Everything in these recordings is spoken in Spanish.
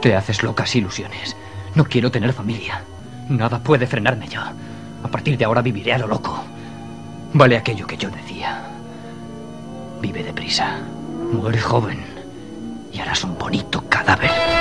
Te haces locas ilusiones. No quiero tener familia. Nada puede frenarme ya. A partir de ahora viviré a lo loco. Vale aquello que yo decía. Vive deprisa. Muere joven. Y harás un bonito cadáver.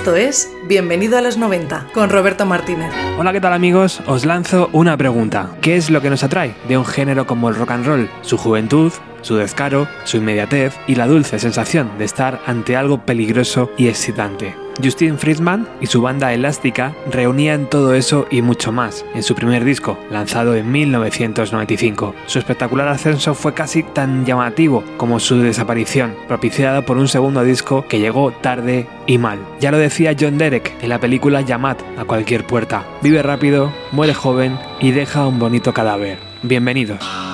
Esto es Bienvenido a los 90 con Roberto Martínez. Hola, ¿qué tal amigos? Os lanzo una pregunta. ¿Qué es lo que nos atrae de un género como el rock and roll? ¿Su juventud? su descaro, su inmediatez y la dulce sensación de estar ante algo peligroso y excitante. Justin Friedman y su banda Elástica reunían todo eso y mucho más en su primer disco, lanzado en 1995. Su espectacular ascenso fue casi tan llamativo como su desaparición, propiciada por un segundo disco que llegó tarde y mal. Ya lo decía John Derek en la película Llamad a cualquier puerta. Vive rápido, muere joven y deja un bonito cadáver. Bienvenidos.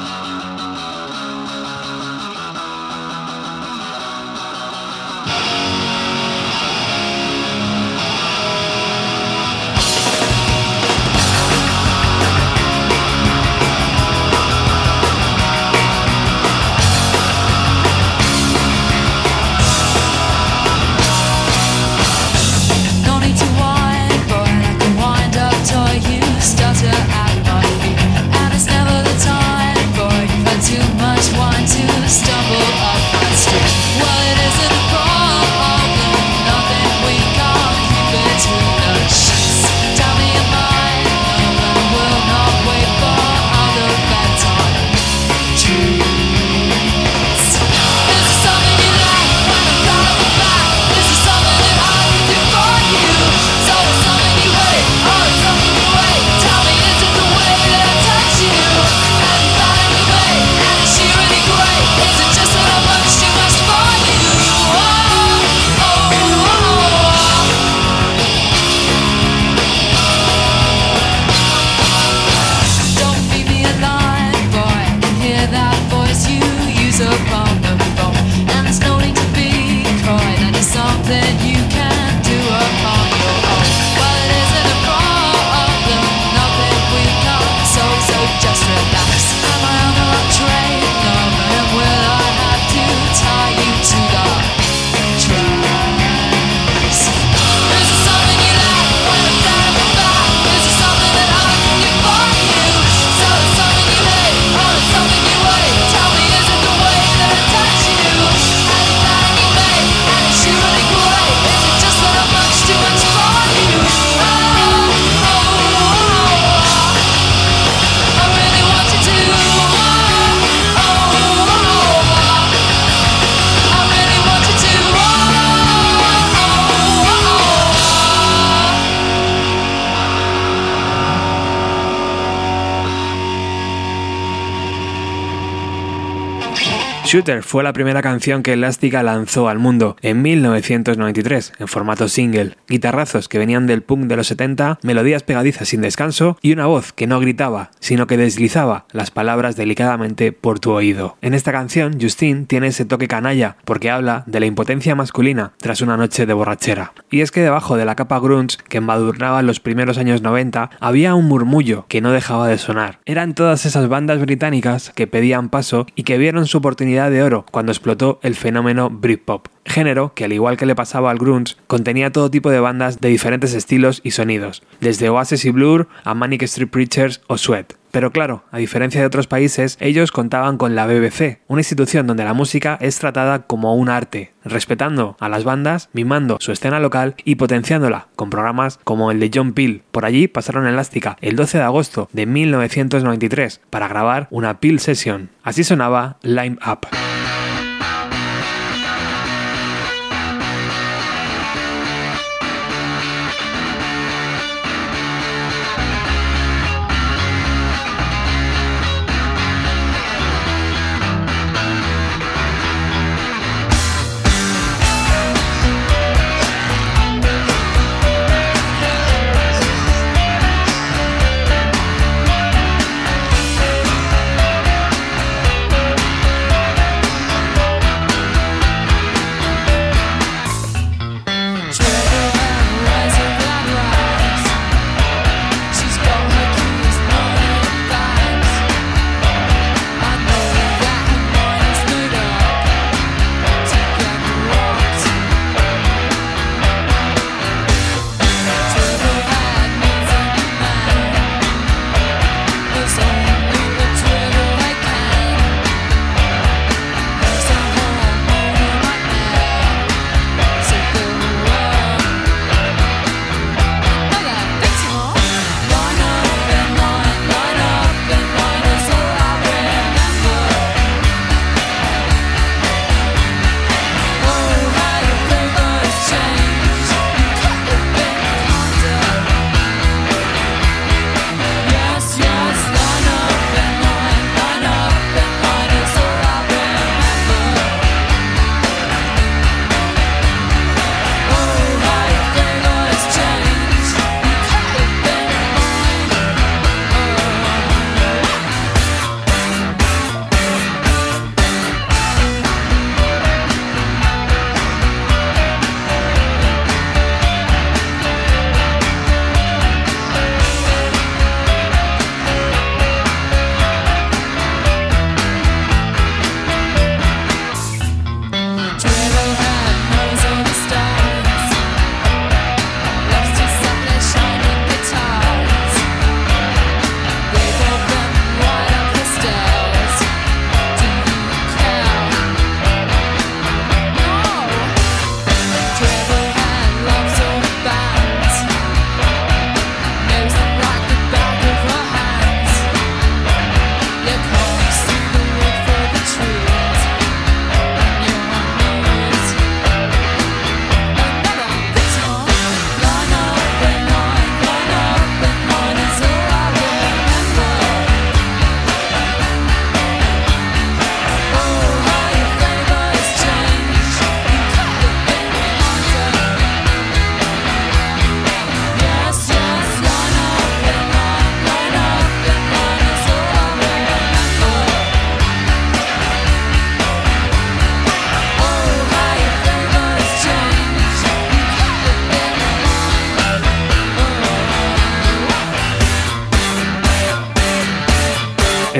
Shooter fue la primera canción que Elástica lanzó al mundo en 1993 en formato single. Guitarrazos que venían del punk de los 70, melodías pegadizas sin descanso y una voz que no gritaba, sino que deslizaba las palabras delicadamente por tu oído. En esta canción, Justin tiene ese toque canalla porque habla de la impotencia masculina tras una noche de borrachera. Y es que debajo de la capa grunge que embadurnaba los primeros años 90 había un murmullo que no dejaba de sonar. Eran todas esas bandas británicas que pedían paso y que vieron su oportunidad de oro cuando explotó el fenómeno Britpop, género que al igual que le pasaba al grunge, contenía todo tipo de bandas de diferentes estilos y sonidos, desde Oasis y Blur a Manic Street Preachers o Sweat. Pero claro, a diferencia de otros países, ellos contaban con la BBC, una institución donde la música es tratada como un arte, respetando a las bandas, mimando su escena local y potenciándola con programas como el de John Peel. Por allí pasaron Elástica el 12 de agosto de 1993 para grabar una Peel Session. Así sonaba Line Up.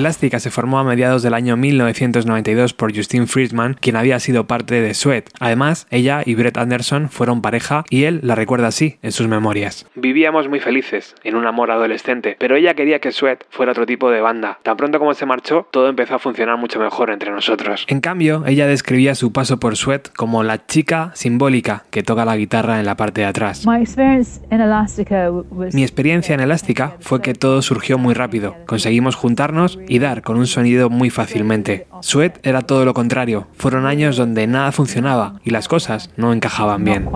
Elástica se formó a mediados del año 1992 por Justine Friedman, quien había sido parte de Sweat. Además, ella y Brett Anderson fueron pareja y él la recuerda así en sus memorias. Vivíamos muy felices, en un amor adolescente, pero ella quería que Sweat fuera otro tipo de banda. Tan pronto como se marchó, todo empezó a funcionar mucho mejor entre nosotros. En cambio, ella describía su paso por Sweat como la chica simbólica que toca la guitarra en la parte de atrás. Mi experiencia en Elástica fue que todo surgió muy rápido. Conseguimos juntarnos y dar con un sonido muy fácilmente. Sweat era todo lo contrario. Fueron años donde nada funcionaba y las cosas no encajaban bien.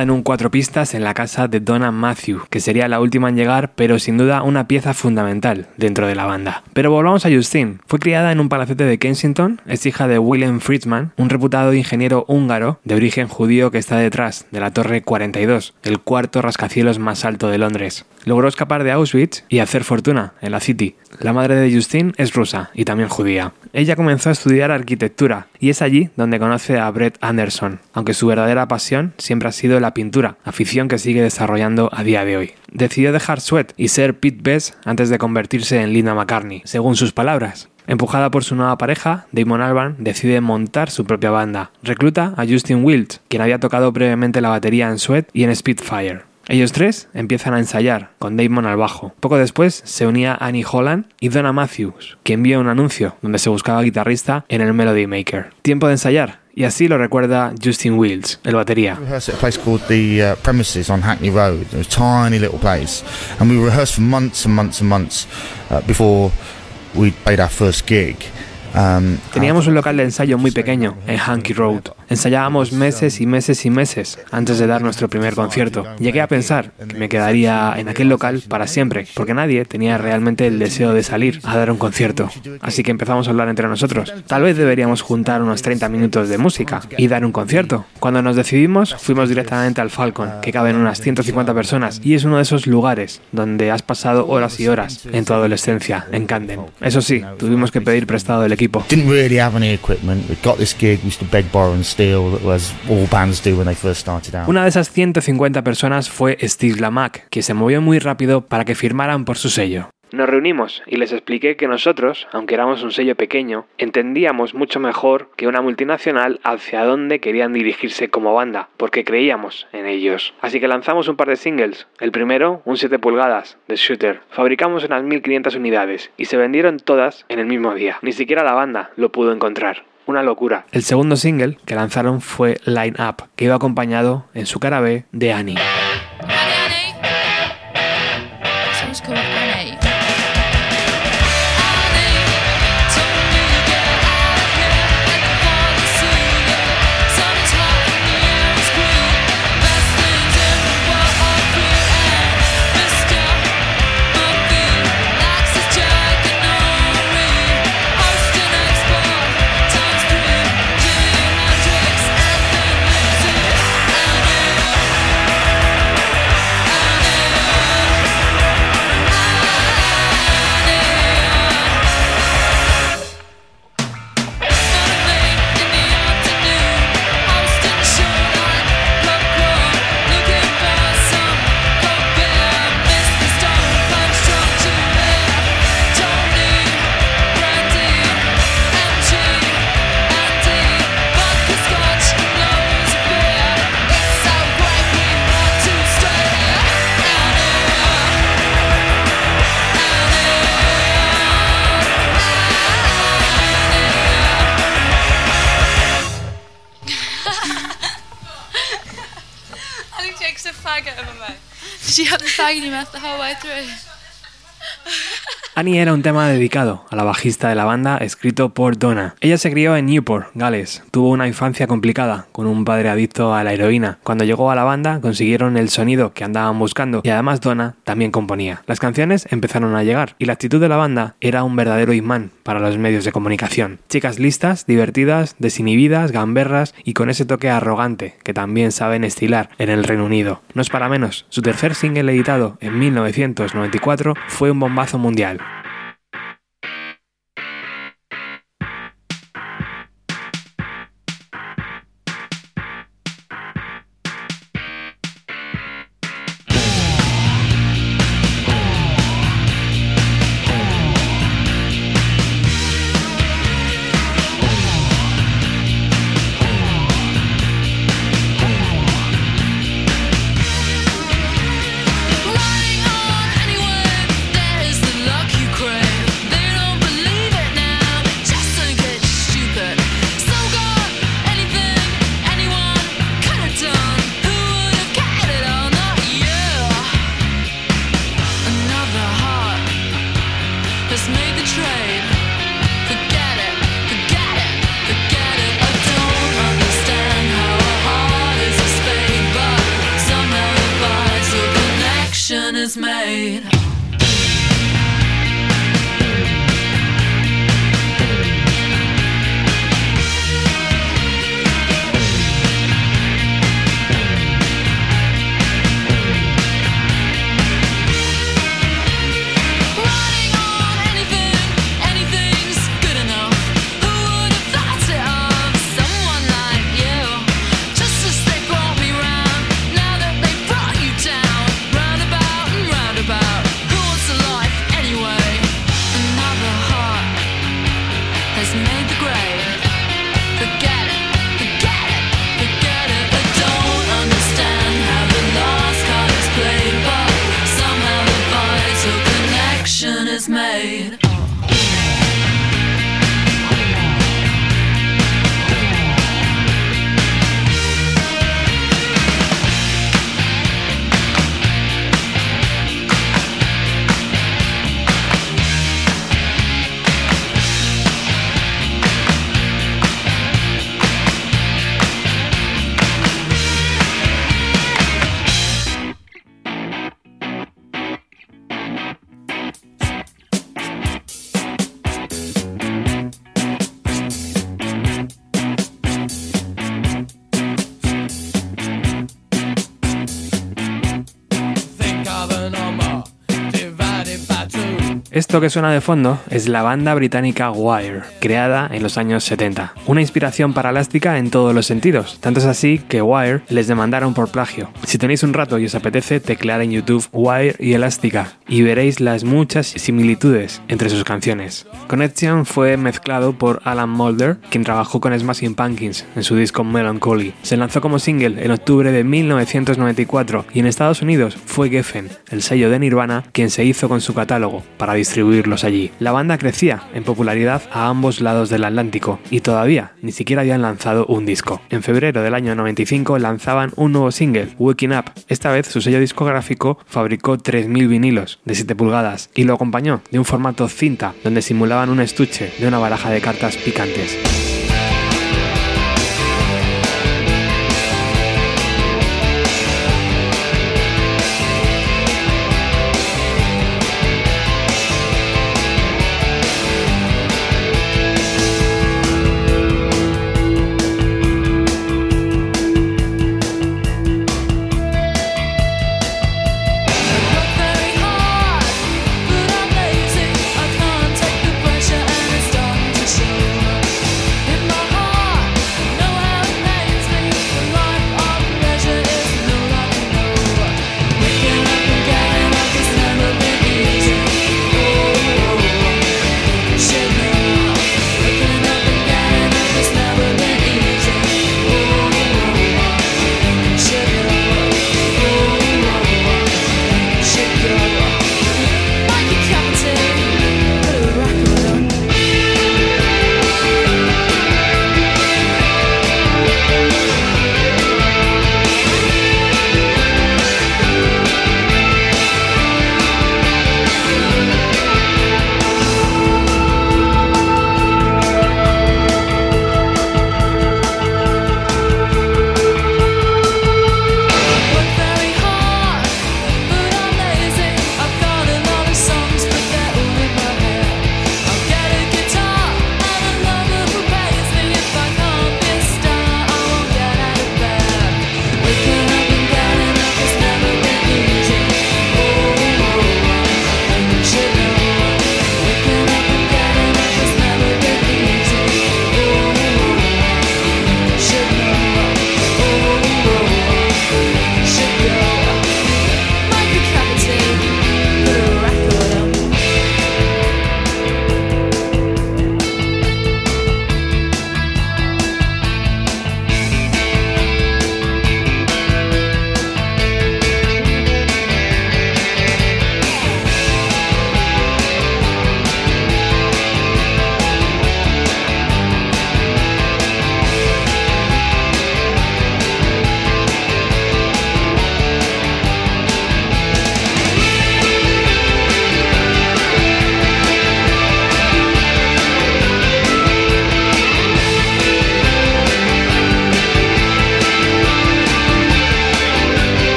Grabada en un cuatro pistas en la casa de Donna Matthew, que sería la última en llegar, pero sin duda una pieza fundamental dentro de la banda. Pero volvamos a Justine. Fue criada en un palacete de Kensington, es hija de Willem Friedman, un reputado ingeniero húngaro de origen judío que está detrás de la Torre 42, el cuarto rascacielos más alto de Londres. Logró escapar de Auschwitz y hacer fortuna en la City. La madre de Justine es rusa y también judía. Ella comenzó a estudiar arquitectura y es allí donde conoce a Brett Anderson, aunque su verdadera pasión siempre ha sido la pintura, afición que sigue desarrollando a día de hoy. Decidió dejar Sweat y ser Pete Best antes de convertirse en Linda McCartney, según sus palabras. Empujada por su nueva pareja, Damon Albarn decide montar su propia banda. Recluta a Justin Wilt, quien había tocado previamente la batería en Sweat y en Spitfire. Ellos tres empiezan a ensayar, con Damon al bajo. Poco después se unía Annie Holland y Donna Matthews, quien vio un anuncio donde se buscaba guitarrista en el Melody Maker. Tiempo de ensayar, y así lo recuerda Justin Wills, el batería. rehearsed at a place called the uh, Premises on Hackney Road. It was a tiny little place, and we rehearsed for months and months and months uh, before we played our first gig. Um, Teníamos un local de ensayo muy pequeño en Hanky Road. Ensayábamos meses y meses y meses antes de dar nuestro primer concierto. Llegué a pensar que me quedaría en aquel local para siempre, porque nadie tenía realmente el deseo de salir a dar un concierto. Así que empezamos a hablar entre nosotros. Tal vez deberíamos juntar unos 30 minutos de música y dar un concierto. Cuando nos decidimos, fuimos directamente al Falcon, que caben unas 150 personas, y es uno de esos lugares donde has pasado horas y horas en tu adolescencia, en Camden. Eso sí, tuvimos que pedir prestado el equipo. All bands do when they first started out. Una de esas 150 personas fue Steve Lamack, que se movió muy rápido para que firmaran por su sello. Nos reunimos y les expliqué que nosotros, aunque éramos un sello pequeño, entendíamos mucho mejor que una multinacional hacia dónde querían dirigirse como banda, porque creíamos en ellos. Así que lanzamos un par de singles. El primero, un 7 pulgadas, de Shooter. Fabricamos unas 1500 unidades y se vendieron todas en el mismo día. Ni siquiera la banda lo pudo encontrar. Una locura. El segundo single que lanzaron fue Line Up, que iba acompañado en su cara B de Annie. right, right. Annie era un tema dedicado a la bajista de la banda escrito por Donna. Ella se crió en Newport, Gales. Tuvo una infancia complicada con un padre adicto a la heroína. Cuando llegó a la banda consiguieron el sonido que andaban buscando y además Donna también componía. Las canciones empezaron a llegar y la actitud de la banda era un verdadero imán para los medios de comunicación. Chicas listas, divertidas, desinhibidas, gamberras y con ese toque arrogante que también saben estilar en el Reino Unido. No es para menos, su tercer single editado en 1994 fue un bombazo mundial. Esto que suena de fondo es la banda británica Wire, creada en los años 70. Una inspiración para Elástica en todos los sentidos, tanto es así que Wire les demandaron por plagio. Si tenéis un rato y os apetece, teclear en YouTube Wire y Elástica y veréis las muchas similitudes entre sus canciones. Connection fue mezclado por Alan Mulder, quien trabajó con Smashing Pumpkins en su disco Melancholy. Se lanzó como single en octubre de 1994 y en Estados Unidos fue Geffen, el sello de Nirvana, quien se hizo con su catálogo para distribuirlos allí. La banda crecía en popularidad a ambos lados del Atlántico y todavía ni siquiera habían lanzado un disco. En febrero del año 95 lanzaban un nuevo single, Waking Up. Esta vez su sello discográfico fabricó 3.000 vinilos de 7 pulgadas y lo acompañó de un formato cinta donde simulaban un estuche de una baraja de cartas picantes.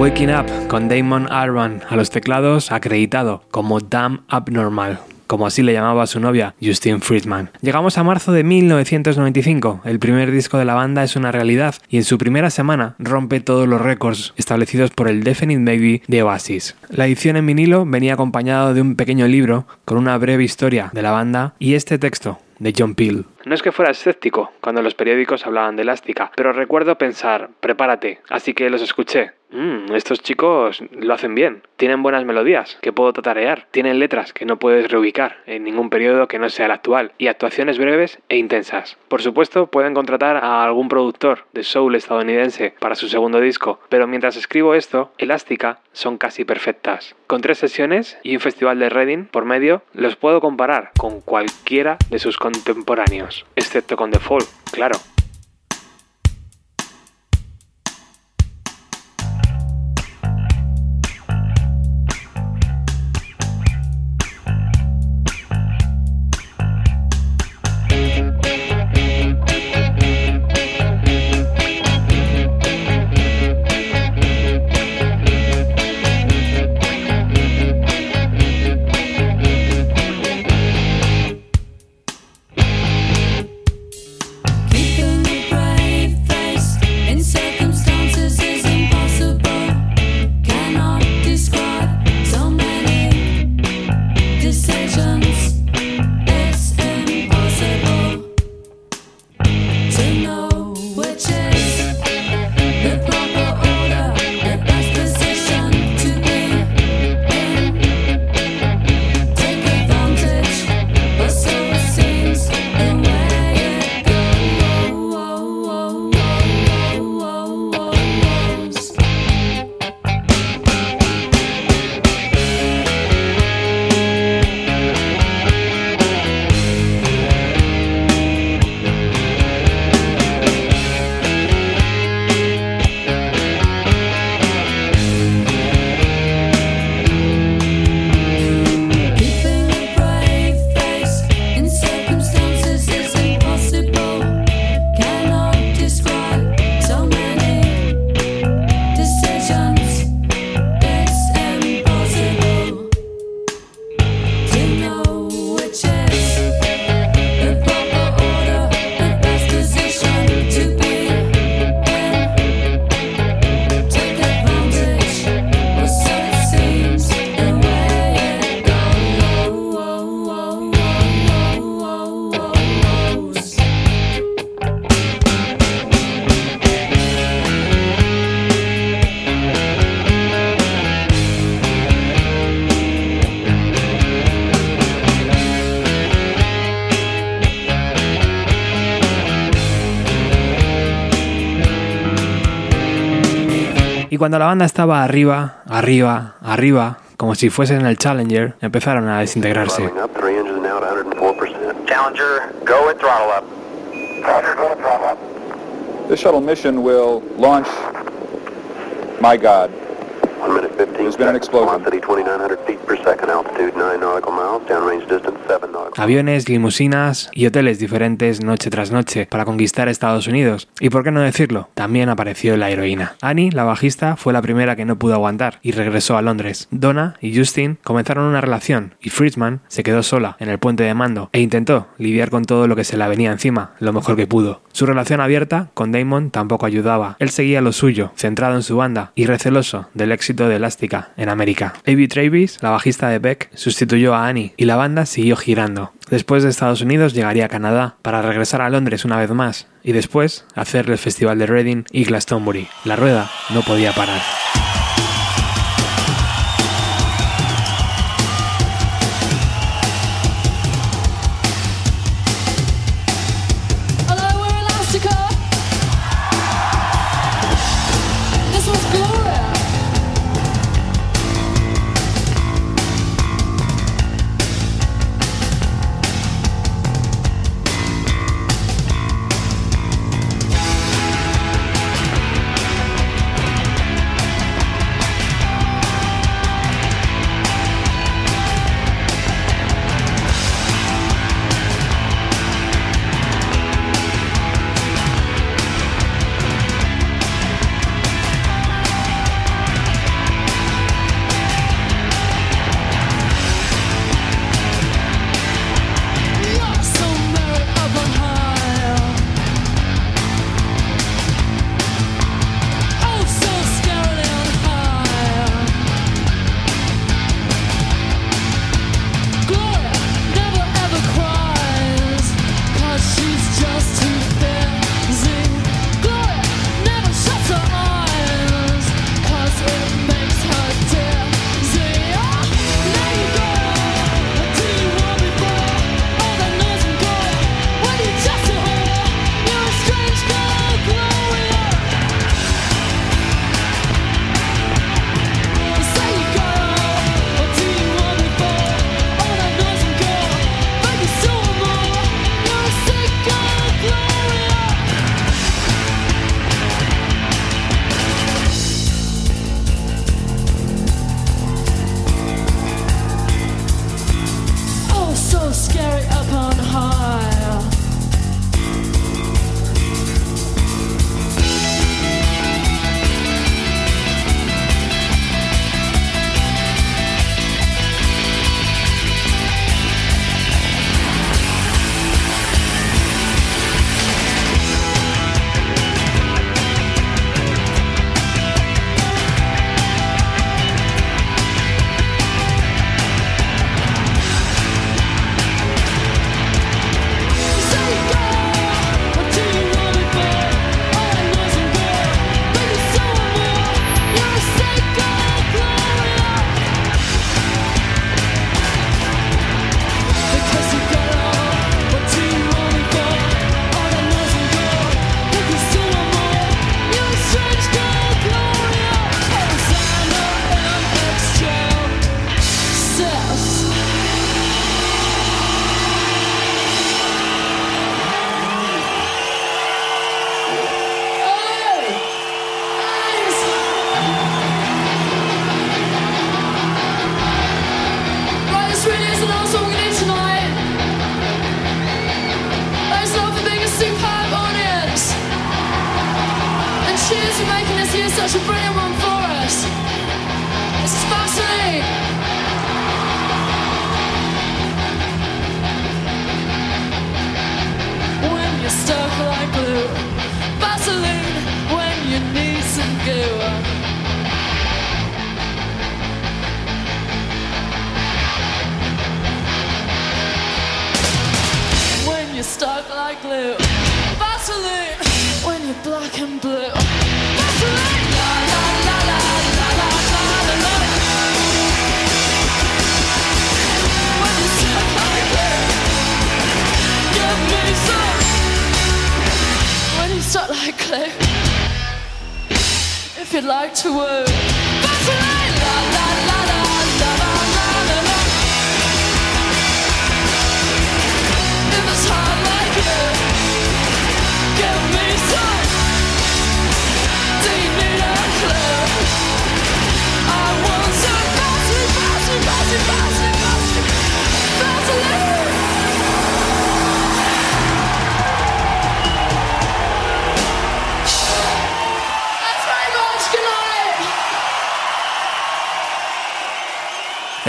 Waking Up con Damon Albarn a los teclados acreditado como Damn Abnormal como así le llamaba su novia, Justine Friedman. Llegamos a marzo de 1995, el primer disco de la banda es una realidad y en su primera semana rompe todos los récords establecidos por el Definite Baby de Oasis. La edición en vinilo venía acompañado de un pequeño libro con una breve historia de la banda y este texto de John Peel. No es que fuera escéptico cuando los periódicos hablaban de elástica, pero recuerdo pensar, prepárate, así que los escuché. Mmm, estos chicos lo hacen bien, tienen buenas melodías que puedo tatarear, tienen letras que no puedes reubicar en ningún periodo que no sea el actual y actuaciones breves e intensas. Por supuesto, pueden contratar a algún productor de soul estadounidense para su segundo disco, pero mientras escribo esto, Elástica son casi perfectas. Con tres sesiones y un festival de Reading por medio, los puedo comparar con cualquiera de sus contemporáneos, excepto con Fall, claro. To know cuando la banda estaba arriba, arriba, arriba, como si fuesen el Challenger, empezaron a desintegrarse. Throttling up, three engines now at 104%. Challenger, go and throttle up. This shuttle mission will launch, my God, One minute 15 There's been an seconds. explosion. Velocity 2,900 feet per second. Altitude 9 nautical miles. Downrange distance 7 nautical Aviones, limusinas y hoteles diferentes noche tras noche para conquistar Estados Unidos. Y por qué no decirlo, también apareció la heroína. Annie, la bajista, fue la primera que no pudo aguantar y regresó a Londres. Donna y Justin comenzaron una relación y Friedman se quedó sola en el puente de mando e intentó lidiar con todo lo que se la venía encima lo mejor que pudo. Su relación abierta con Damon tampoco ayudaba. Él seguía lo suyo, centrado en su banda y receloso del éxito de Elástica en América. Avi Travis, la bajista de Beck, sustituyó a Annie y la banda siguió girando. Después de Estados Unidos llegaría a Canadá para regresar a Londres una vez más y después hacer el festival de Reading y Glastonbury. La rueda no podía parar.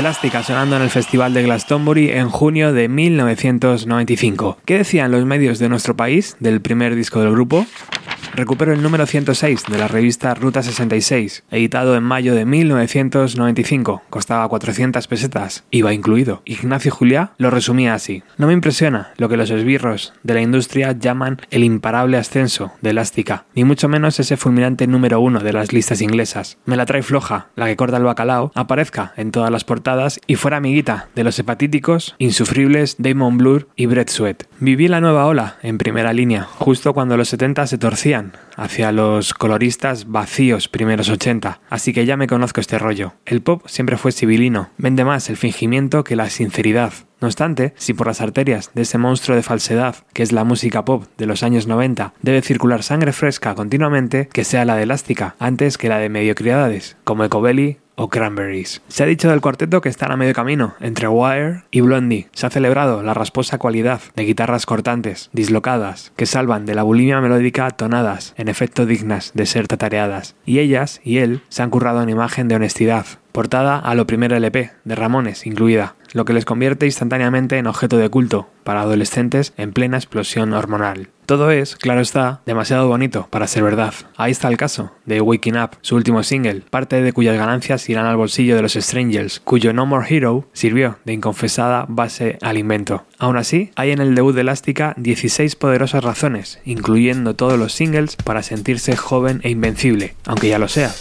Elástica sonando en el Festival de Glastonbury en junio de 1995. ¿Qué decían los medios de nuestro país del primer disco del grupo? Recupero el número 106 de la revista Ruta 66, editado en mayo de 1995. Costaba 400 pesetas, iba incluido. Ignacio Juliá lo resumía así. No me impresiona lo que los esbirros de la industria llaman el imparable ascenso de Elástica, ni mucho menos ese fulminante número uno de las listas inglesas. Me la trae floja, la que corta el bacalao, aparezca en todas las portadas y fuera amiguita de los hepatíticos, insufribles Damon Blur y Brett Sweat. Viví la nueva ola en primera línea, justo cuando los 70 se torcían hacia los coloristas vacíos primeros 80, así que ya me conozco este rollo. El pop siempre fue civilino, vende más el fingimiento que la sinceridad. No obstante, si por las arterias de ese monstruo de falsedad que es la música pop de los años 90 debe circular sangre fresca continuamente, que sea la de elástica antes que la de mediocridades, como Ecobelly o Cranberries. Se ha dicho del cuarteto que están a medio camino entre Wire y Blondie. Se ha celebrado la rasposa cualidad de guitarras cortantes, dislocadas, que salvan de la bulimia melódica tonadas, en efecto dignas de ser tatareadas. Y ellas y él se han currado en imagen de honestidad, portada a lo primer LP, de Ramones incluida, lo que les convierte instantáneamente en objeto de culto para adolescentes en plena explosión hormonal. Todo es, claro está, demasiado bonito para ser verdad. Ahí está el caso de Waking Up, su último single, parte de cuyas ganancias irán al bolsillo de los Strangers, cuyo No More Hero sirvió de inconfesada base al invento. Aún así, hay en el debut de Elástica 16 poderosas razones, incluyendo todos los singles, para sentirse joven e invencible, aunque ya lo sea.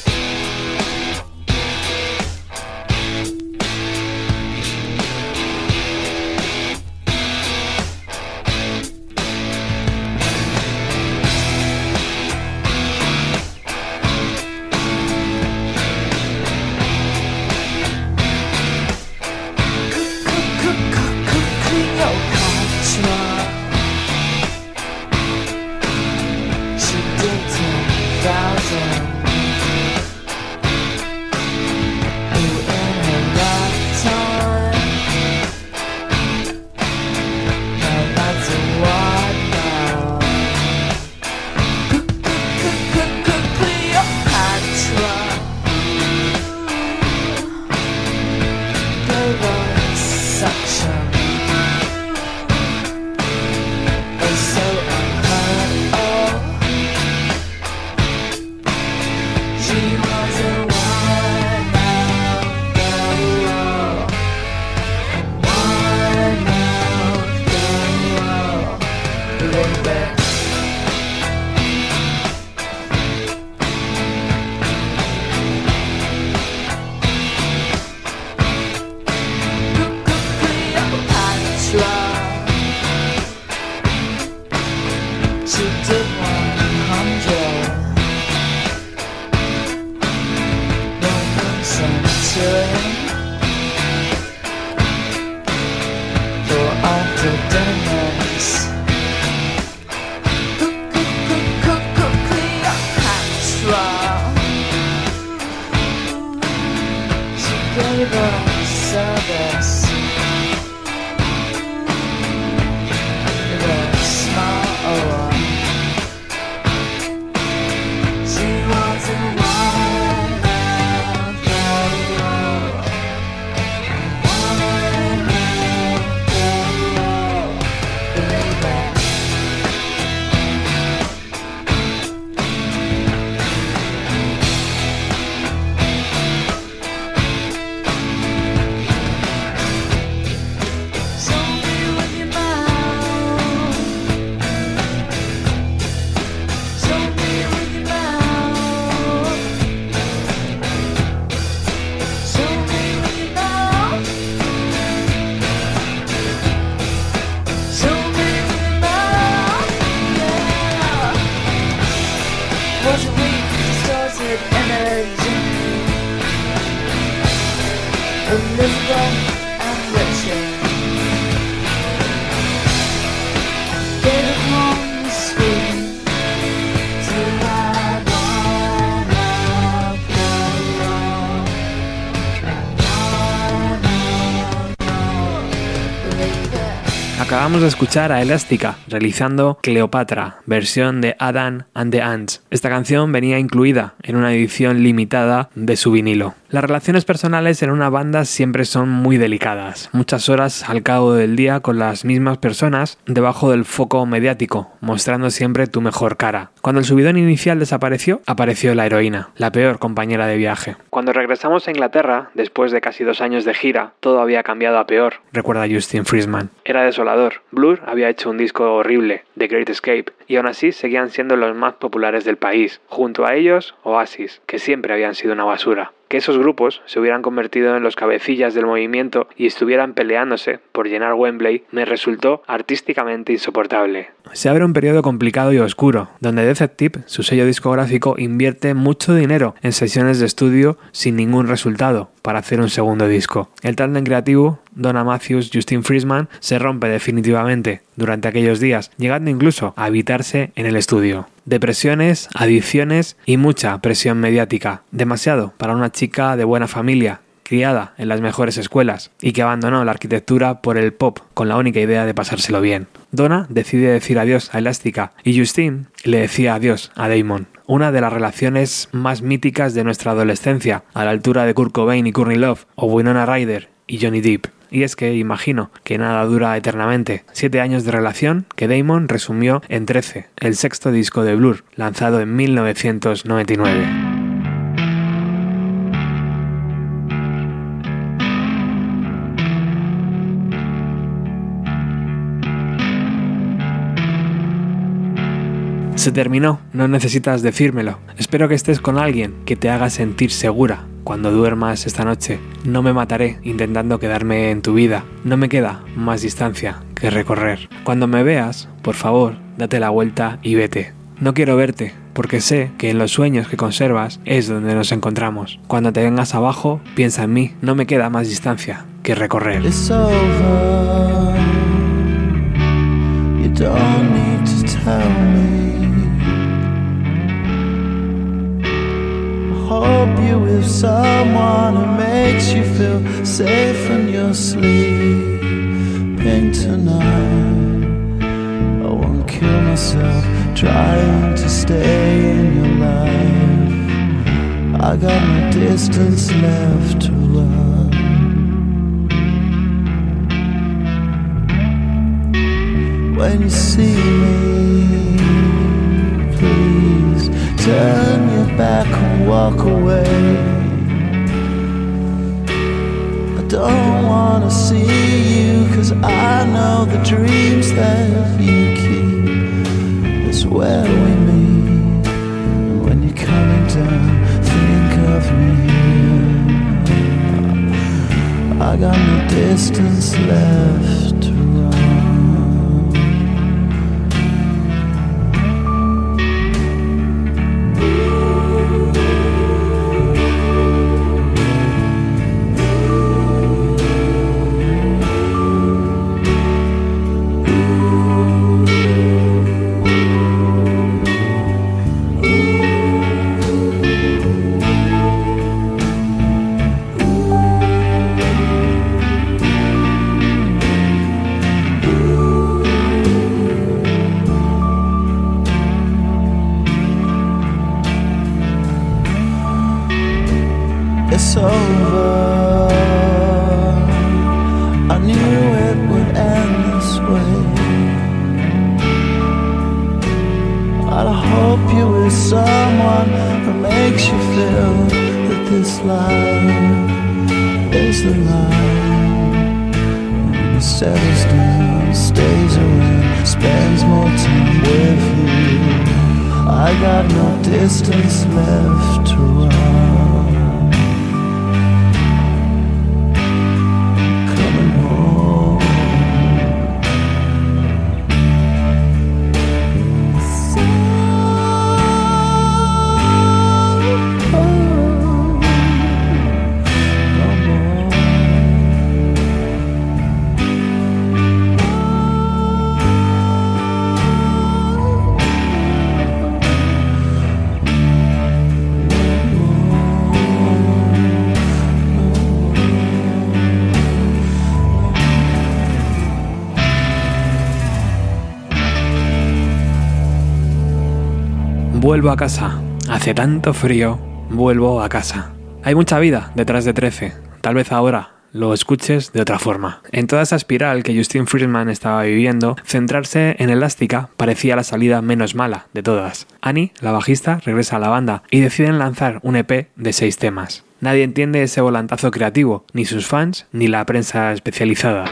Acabamos de escuchar a Elástica realizando Cleopatra, versión de Adam and the Ants. Esta canción venía incluida en una edición limitada de su vinilo. Las relaciones personales en una banda siempre son muy delicadas, muchas horas al cabo del día con las mismas personas debajo del foco mediático, mostrando siempre tu mejor cara. Cuando el subidón inicial desapareció, apareció la heroína, la peor compañera de viaje. Cuando regresamos a Inglaterra, después de casi dos años de gira, todo había cambiado a peor, recuerda Justin Friesman. Era desolador. Blur había hecho un disco horrible, The Great Escape, y aún así seguían siendo los más populares del país. Junto a ellos, Oasis, que siempre habían sido una basura que esos grupos se hubieran convertido en los cabecillas del movimiento y estuvieran peleándose por llenar Wembley me resultó artísticamente insoportable. Se abre un periodo complicado y oscuro, donde Deceptive, su sello discográfico, invierte mucho dinero en sesiones de estudio sin ningún resultado para hacer un segundo disco. El tándem creativo, Donna Matthews, Justin Friesman, se rompe definitivamente durante aquellos días, llegando incluso a habitarse en el estudio. Depresiones, adicciones y mucha presión mediática. Demasiado para una chica de buena familia, criada en las mejores escuelas y que abandonó la arquitectura por el pop con la única idea de pasárselo bien. Donna decide decir adiós a Elástica y Justine le decía adiós a Damon, una de las relaciones más míticas de nuestra adolescencia, a la altura de Kurt Cobain y Courtney Love o Winona Ryder y Johnny Depp. Y es que imagino que nada dura eternamente. Siete años de relación que Damon resumió en 13, el sexto disco de Blur, lanzado en 1999. Se terminó, no necesitas decírmelo. Espero que estés con alguien que te haga sentir segura cuando duermas esta noche. No me mataré intentando quedarme en tu vida. No me queda más distancia que recorrer. Cuando me veas, por favor, date la vuelta y vete. No quiero verte, porque sé que en los sueños que conservas es donde nos encontramos. Cuando te vengas abajo, piensa en mí. No me queda más distancia que recorrer. Hope you with someone who makes you feel safe when you're sleeping tonight. I won't kill myself trying to stay in your life. I got no distance left to run. when you see me. Turn your back and walk away. I don't wanna see you, cause I know the dreams that you keep is where we meet. And when you're coming down, think of me. I got no distance left Vuelvo a casa. Hace tanto frío, vuelvo a casa. Hay mucha vida detrás de 13. Tal vez ahora lo escuches de otra forma. En toda esa espiral que Justin Friedman estaba viviendo, centrarse en Elástica parecía la salida menos mala de todas. Annie, la bajista, regresa a la banda y deciden lanzar un EP de seis temas. Nadie entiende ese volantazo creativo, ni sus fans, ni la prensa especializada.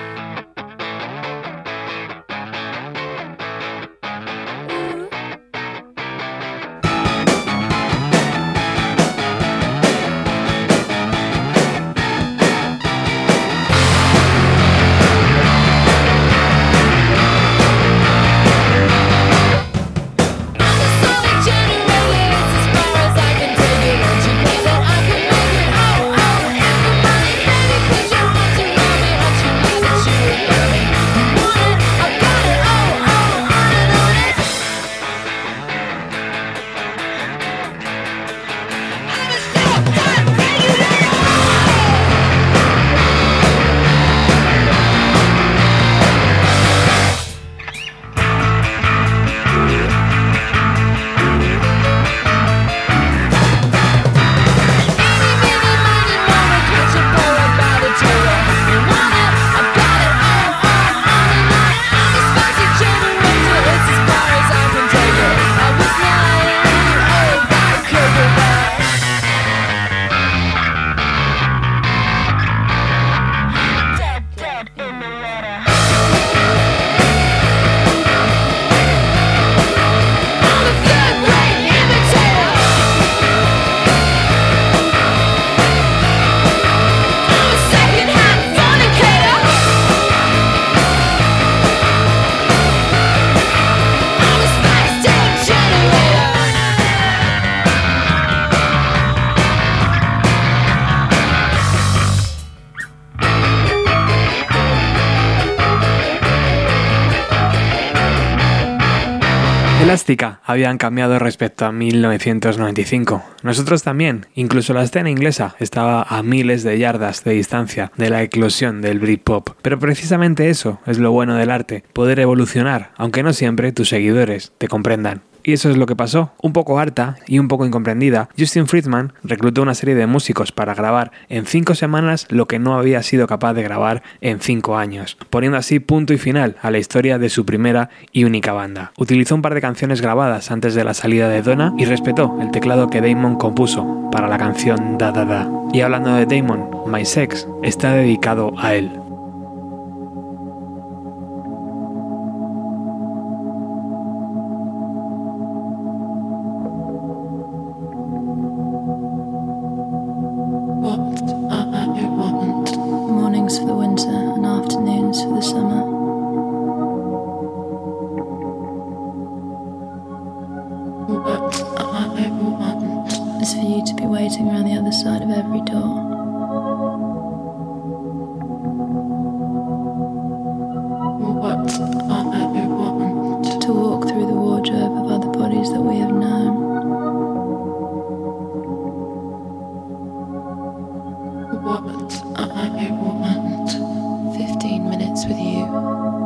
Elástica habían cambiado respecto a 1995. Nosotros también, incluso la escena inglesa estaba a miles de yardas de distancia de la eclosión del Britpop. Pero precisamente eso es lo bueno del arte, poder evolucionar, aunque no siempre tus seguidores te comprendan. Y eso es lo que pasó. Un poco harta y un poco incomprendida, Justin Friedman reclutó una serie de músicos para grabar en cinco semanas lo que no había sido capaz de grabar en cinco años, poniendo así punto y final a la historia de su primera y única banda. Utilizó un par de canciones grabadas antes de la salida de Donna y respetó el teclado que Damon compuso para la canción Da Da Da. Y hablando de Damon, My Sex está dedicado a él. What I want. 15 minutes with you.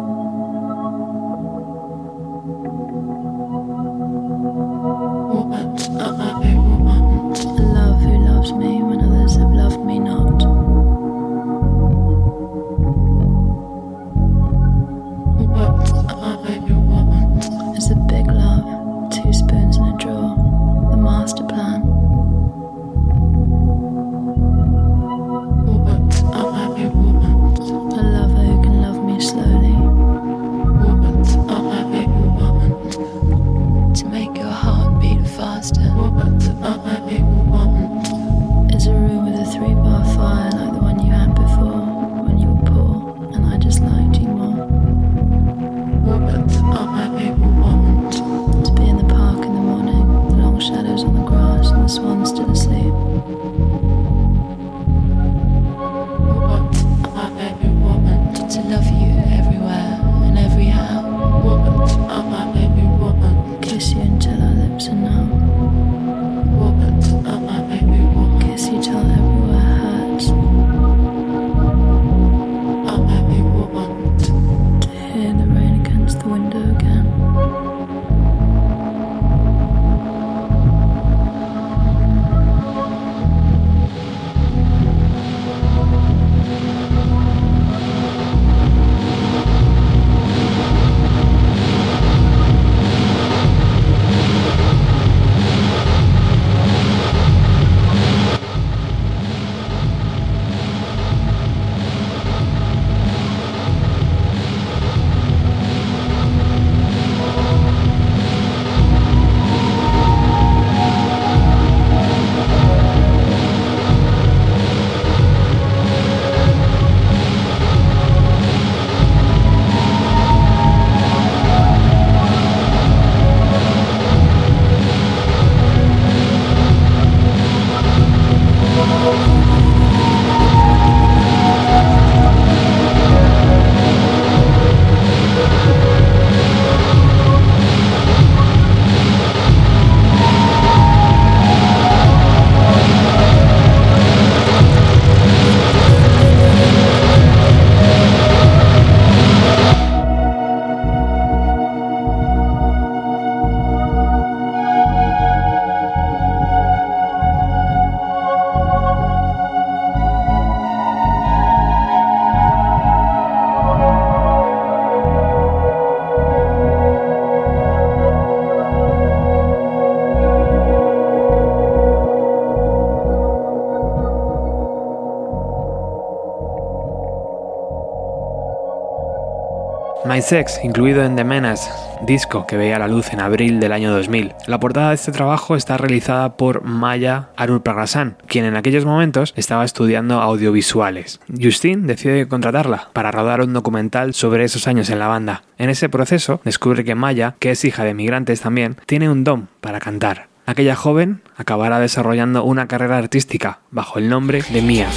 My Sex, incluido en The Menace, disco que veía la luz en abril del año 2000. La portada de este trabajo está realizada por Maya Arulpragasan, quien en aquellos momentos estaba estudiando audiovisuales. Justin decide contratarla para rodar un documental sobre esos años en la banda. En ese proceso descubre que Maya, que es hija de migrantes también, tiene un don para cantar. Aquella joven acabará desarrollando una carrera artística bajo el nombre de Mia.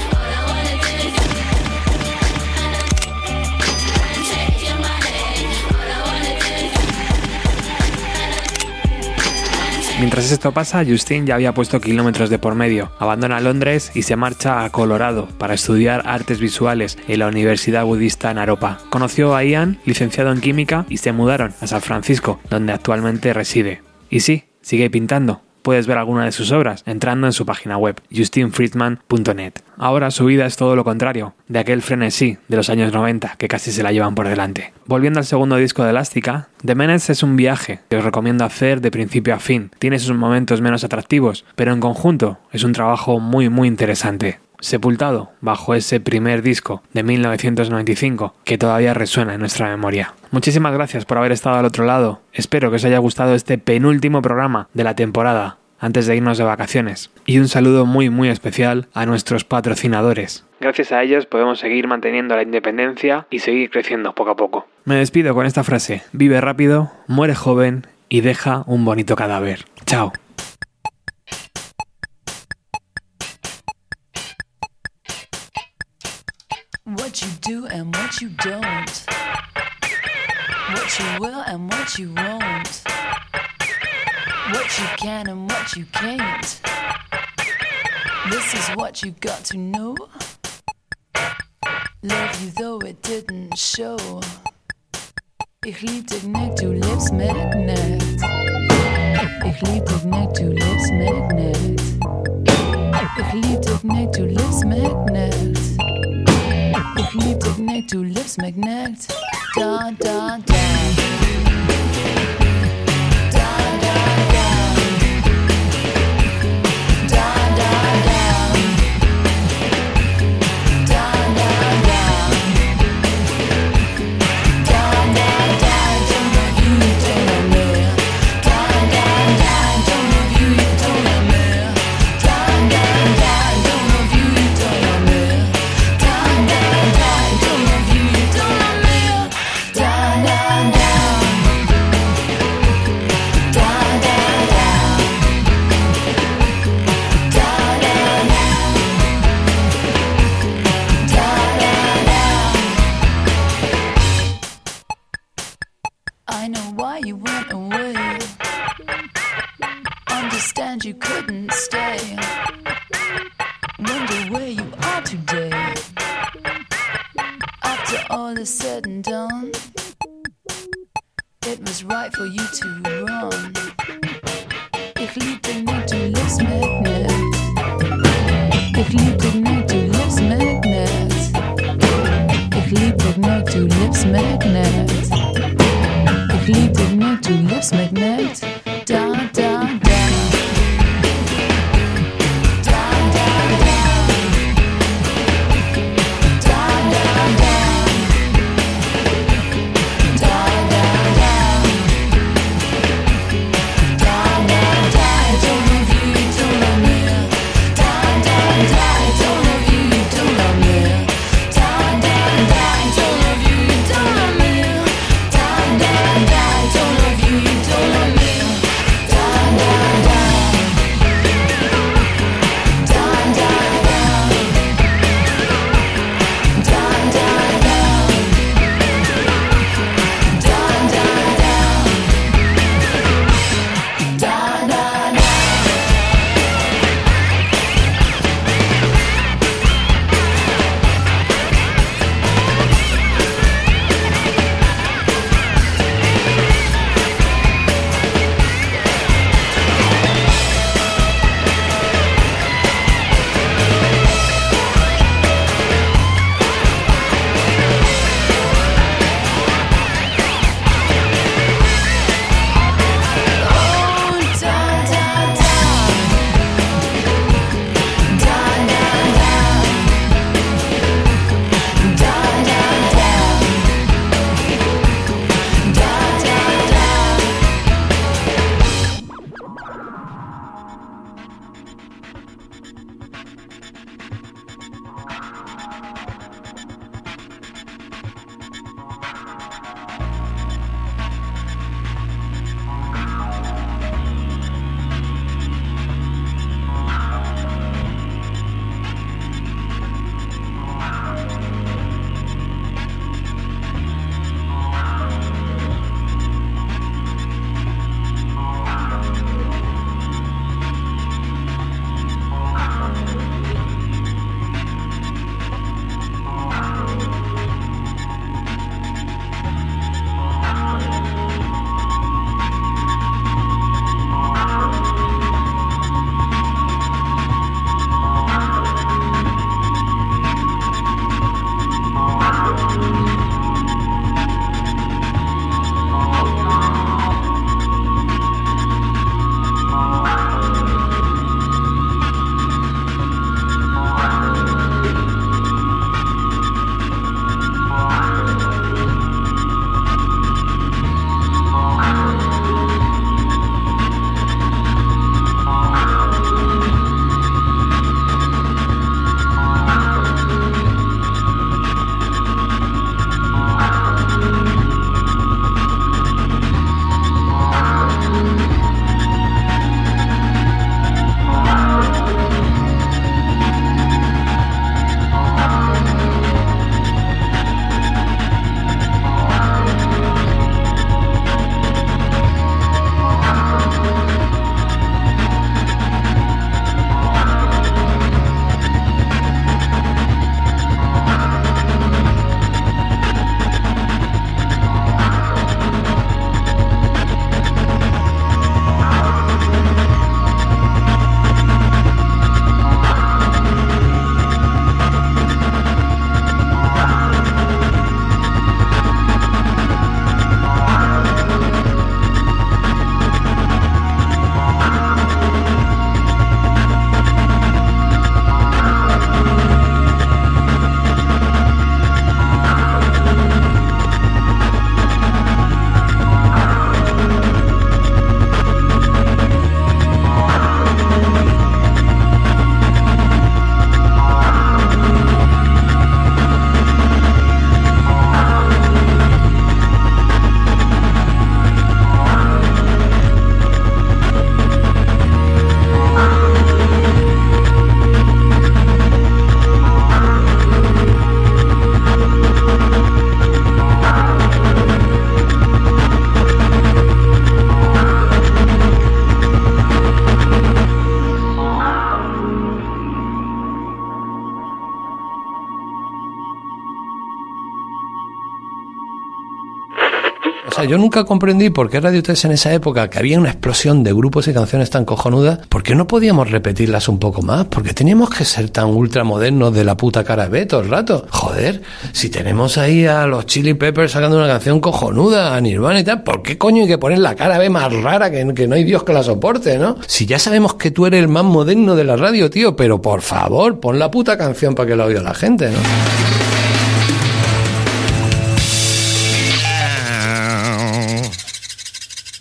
Mientras esto pasa, Justin ya había puesto kilómetros de por medio, abandona Londres y se marcha a Colorado para estudiar artes visuales en la Universidad Budista Naropa. Conoció a Ian, licenciado en química, y se mudaron a San Francisco, donde actualmente reside. Y sí, sigue pintando. Puedes ver alguna de sus obras entrando en su página web, justinfriedman.net. Ahora su vida es todo lo contrario, de aquel frenesí de los años 90 que casi se la llevan por delante. Volviendo al segundo disco de Elástica, The Menace es un viaje que os recomiendo hacer de principio a fin. Tiene sus momentos menos atractivos, pero en conjunto es un trabajo muy muy interesante. Sepultado bajo ese primer disco de 1995 que todavía resuena en nuestra memoria. Muchísimas gracias por haber estado al otro lado. Espero que os haya gustado este penúltimo programa de la temporada antes de irnos de vacaciones. Y un saludo muy muy especial a nuestros patrocinadores. Gracias a ellos podemos seguir manteniendo la independencia y seguir creciendo poco a poco. Me despido con esta frase. Vive rápido, muere joven y deja un bonito cadáver. Chao. Do and what you don't. What you will and what you won't. What you can and what you can't. This is what you've got to know. Love you though it didn't show. Ich lieb dich nicht, du lebst mit nicht. Ich lieb dich nicht, du lebst mit Magnet. Yo nunca comprendí por qué Radio 3 en esa época, que había una explosión de grupos y canciones tan cojonudas, ¿por qué no podíamos repetirlas un poco más? ¿Por qué teníamos que ser tan ultramodernos de la puta cara B todo el rato? Joder, si tenemos ahí a los Chili Peppers sacando una canción cojonuda, a Nirvana y tal, ¿por qué coño hay que poner la cara B más rara que, que no hay Dios que la soporte, ¿no? Si ya sabemos que tú eres el más moderno de la radio, tío, pero por favor, pon la puta canción para que la oiga la gente, ¿no?